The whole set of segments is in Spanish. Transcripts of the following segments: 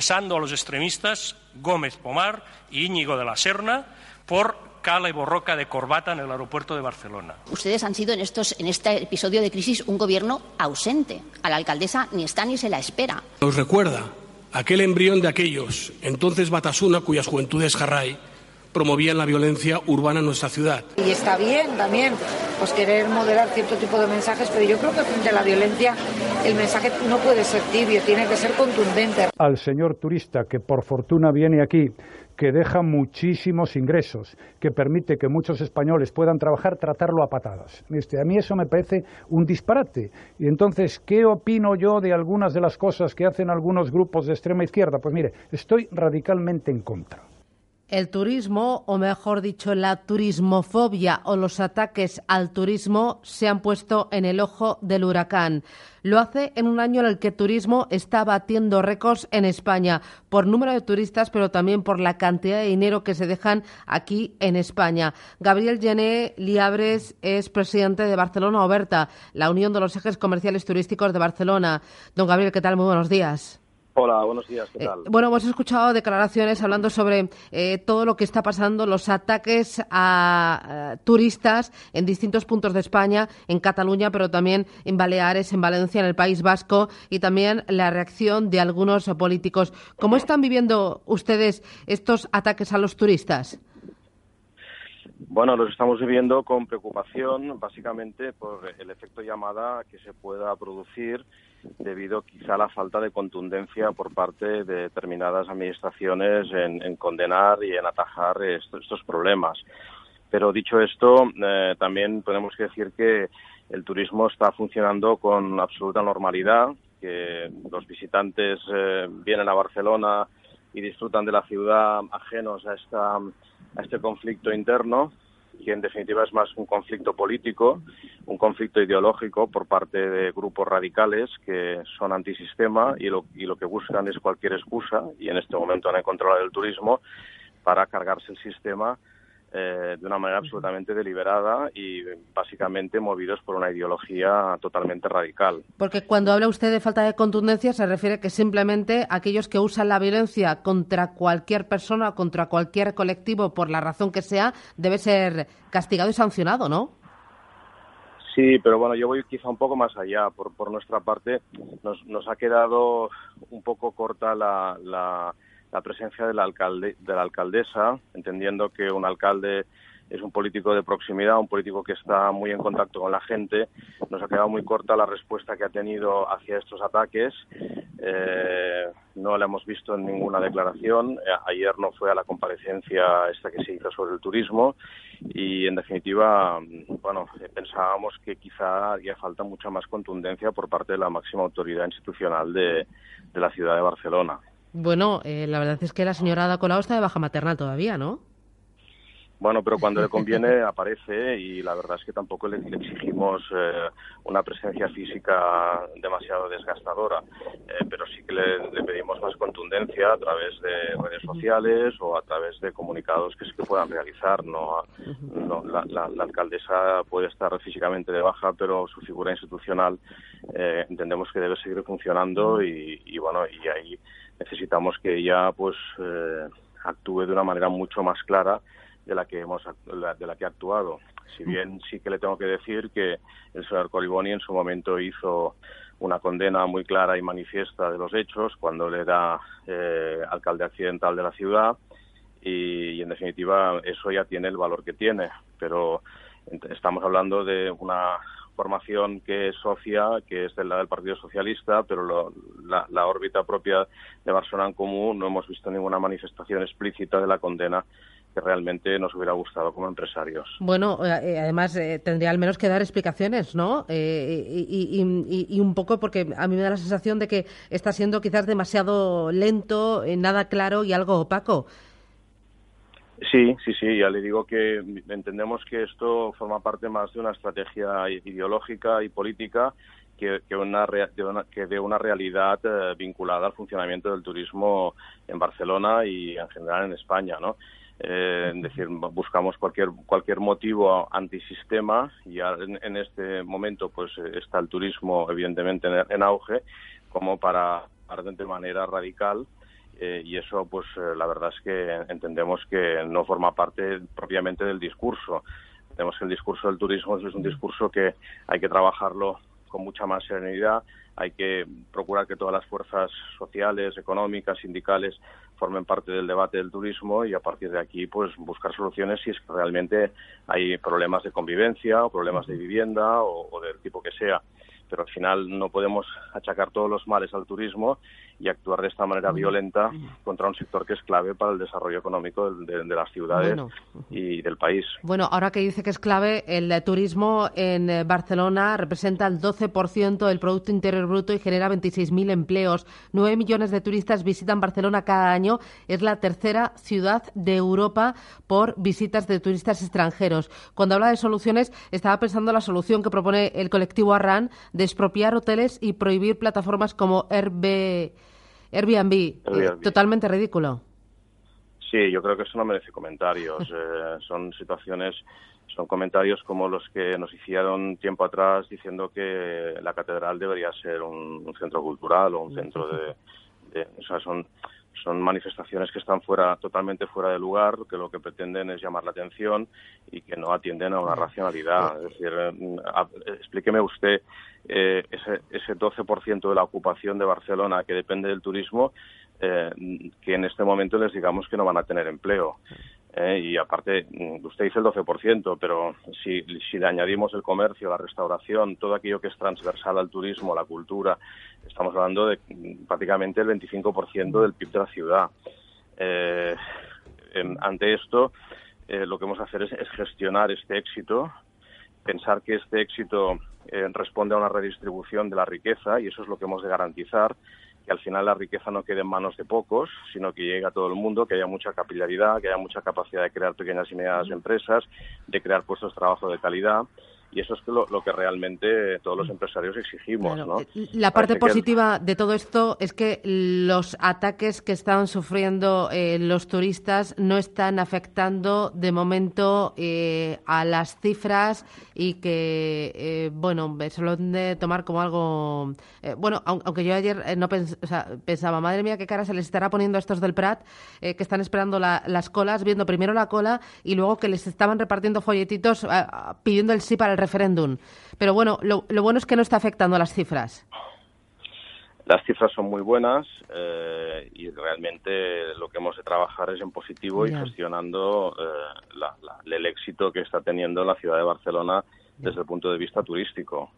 Pasando a los extremistas Gómez Pomar y Íñigo de la Serna por cala y borroca de corbata en el aeropuerto de Barcelona. Ustedes han sido en, estos, en este episodio de crisis un gobierno ausente. A la alcaldesa ni está ni se la espera. Nos recuerda aquel embrión de aquellos, entonces Batasuna, cuyas juventudes Jarray promovían la violencia urbana en nuestra ciudad. Y está bien también pues querer moderar cierto tipo de mensajes, pero yo creo que frente a la violencia el mensaje no puede ser tibio, tiene que ser contundente. Al señor turista que por fortuna viene aquí, que deja muchísimos ingresos, que permite que muchos españoles puedan trabajar, tratarlo a patadas. Este, a mí eso me parece un disparate. Y entonces, ¿qué opino yo de algunas de las cosas que hacen algunos grupos de extrema izquierda? Pues mire, estoy radicalmente en contra. El turismo, o mejor dicho, la turismofobia o los ataques al turismo se han puesto en el ojo del huracán. Lo hace en un año en el que el turismo está batiendo récords en España por número de turistas, pero también por la cantidad de dinero que se dejan aquí en España. Gabriel Gené Liabres es presidente de Barcelona Oberta, la unión de los ejes comerciales turísticos de Barcelona. Don Gabriel, ¿qué tal? Muy buenos días. Hola, buenos días, ¿qué tal? bueno, hemos escuchado declaraciones hablando sobre eh, todo lo que está pasando, los ataques a turistas en distintos puntos de España, en Cataluña, pero también en Baleares, en Valencia, en el País Vasco, y también la reacción de algunos políticos. ¿Cómo están viviendo ustedes estos ataques a los turistas? Bueno, los estamos viviendo con preocupación, básicamente por el efecto llamada que se pueda producir debido quizá a la falta de contundencia por parte de determinadas administraciones en, condenar y en atajar estos, problemas. Pero dicho esto, eh, también tenemos que decir que el turismo está funcionando con absoluta normalidad, que los visitantes eh, vienen a Barcelona y disfrutan de la ciudad ajenos a, esta, a este conflicto interno que en definitiva es más un conflicto político, un conflicto ideológico por parte de grupos radicales que son antisistema y lo, y lo que buscan es cualquier excusa, y en este momento han encontrado el turismo, para cargarse el sistema eh, de una manera absolutamente deliberada y básicamente movidos por una ideología totalmente radical. Porque cuando habla usted de falta de contundencia se refiere que simplemente aquellos que usan la violencia contra cualquier persona, contra cualquier colectivo, por la razón que sea, debe ser castigado y sancionado, ¿no? Sí, pero bueno, yo voy quizá un poco más allá. Por, por nuestra parte, nos, nos ha quedado un poco corta la la presencia del alcalde, de la alcaldesa, entendiendo que un alcalde es un político de proximidad, un político que está muy en contacto con la gente. Nos ha quedado muy corta la respuesta que ha tenido hacia estos ataques. Eh, no la hemos visto en ninguna declaración. Eh, ayer no fue a la comparecencia esta que se hizo sobre el turismo y, en definitiva, bueno, pensábamos que quizá haría falta mucha más contundencia por parte de la máxima autoridad institucional de la ciudad de Barcelona. Bueno, eh, la verdad es que la señora Ada Colau está de baja maternal todavía, ¿no? Bueno, pero cuando le conviene aparece y la verdad es que tampoco le, exigimos eh, una presencia física demasiado desgastadora, eh, pero sí que le, pedimos más contundencia a través de redes sociales o a través de comunicados que se puedan realizar. No, no la, alcaldesa puede estar físicamente de baja, pero su figura institucional entendemos que debe seguir funcionando y, y bueno y ahí necesitamos que ella pues eh, actúe de una manera mucho más clara de la que hemos de la que ha actuado. Si bien sí que le tengo que decir que el señor Coriboni en su momento hizo una condena muy clara y manifiesta de los hechos cuando le da eh, alcalde accidental de la ciudad y, en definitiva eso ya tiene el valor que tiene. Pero estamos hablando de una formación que es socia, que es la del Partido Socialista, pero la, órbita propia de Barcelona en Común no hemos visto ninguna manifestación explícita de la condena que realmente nos hubiera gustado como empresarios. Bueno, eh, además tendría al menos que dar explicaciones, ¿no? y, un poco porque a mí me da la sensación de que está siendo quizás demasiado lento, nada claro y algo opaco. Sí, sí, sí, ya le digo que entendemos que esto forma parte más de una estrategia ideológica y política que, una, que de una realidad eh, vinculada al funcionamiento del turismo en Barcelona y en general en España, ¿no? Eh, es decir, buscamos cualquier cualquier motivo antisistema y en, este momento pues está el turismo evidentemente en, auge como para, para de manera radical eh, y eso, pues eh, la verdad es que entendemos que no forma parte propiamente del discurso. Tenemos que el discurso del turismo es un discurso que hay que trabajarlo con mucha más serenidad, hay que procurar que todas las fuerzas sociales, económicas, sindicales formen parte del debate del turismo y a partir de aquí pues buscar soluciones si es que realmente hay problemas de convivencia o problemas de vivienda o del tipo que sea. Pero al final no podemos achacar todos los males al turismo y actuar de esta manera violenta contra un sector que es clave para el desarrollo económico de, las ciudades y del país. Bueno, ahora que dice que es clave, el turismo en eh, Barcelona representa el 12% del Producto Interior Bruto y genera 26.000 empleos. 9 millones de turistas visitan Barcelona cada año. Es la tercera ciudad de Europa por visitas de turistas extranjeros. Cuando habla de soluciones, estaba pensando en la solución que propone el colectivo Arran de expropiar hoteles y prohibir plataformas como Airbnb. Airbnb. Eh, totalmente ridículo. Sí, yo creo que eso no merece comentarios. Eh, son situaciones, son comentarios como los que nos hicieron tiempo atrás diciendo que la catedral debería ser un, centro cultural o un centro de, de, o sea, son son manifestaciones que están fuera, totalmente fuera de lugar, que lo que pretenden es llamar la atención y que no atienden a una racionalidad. Es decir, eh, explíqueme usted eh, ese, ese 12% de la ocupación de Barcelona que depende del turismo, eh, que en este momento les digamos que no van a tener empleo. ¿Eh? y aparte, mm, usted dice el 12%, pero si, si le añadimos el comercio, la restauración, todo aquello que es transversal al turismo, la cultura, estamos hablando de mm, prácticamente el 25% del PIB de la ciudad. Eh, ante esto, eh, lo que vamos a hacer es, es, gestionar este éxito, pensar que este éxito responde a una redistribución de la riqueza y eso es lo que hemos de garantizar que al final la riqueza no quede en manos de pocos, sino que llegue a todo el mundo, que haya mucha capilaridad, que haya mucha capacidad de crear pequeñas y medianas empresas, de crear puestos de trabajo de calidad y eso es lo, que realmente todos los empresarios exigimos. ¿no? La parte positiva de todo esto es que los ataques que están sufriendo eh, los turistas no están afectando de momento eh, a las cifras y que, eh, bueno, se lo han de tomar como algo. bueno, aunque yo ayer no pensaba, madre mía, qué cara se les estará poniendo a estos del Prat que están esperando las colas, viendo primero la cola y luego que les estaban repartiendo folletitos pidiendo el sí para el referéndum. Pero bueno, lo, bueno es que no está afectando a las cifras. Las cifras son muy buenas eh, y realmente lo que hemos de trabajar es en positivo y gestionando eh, el éxito que está teniendo la ciudad de Barcelona desde el punto de vista turístico.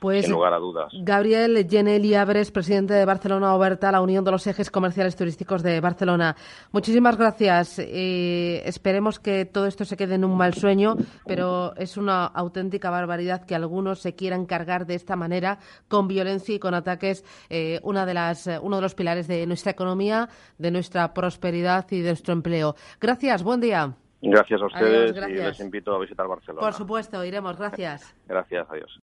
Pues, sin lugar a dudas. Gabriel Geneli Abres, presidente de Barcelona Oberta, la Unión de los Ejes Comerciales Turísticos de Barcelona. Muchísimas gracias. Eh, esperemos que todo esto se quede en un mal sueño, pero es una auténtica barbaridad que algunos se quieran cargar de esta manera, con violencia y con ataques, eh, una de las, eh, uno de los pilares de nuestra economía, de nuestra prosperidad y de nuestro empleo. Gracias. Buen día. Gracias a ustedes y les invito a visitar Barcelona. Por supuesto, iremos. Gracias. Gracias, adiós.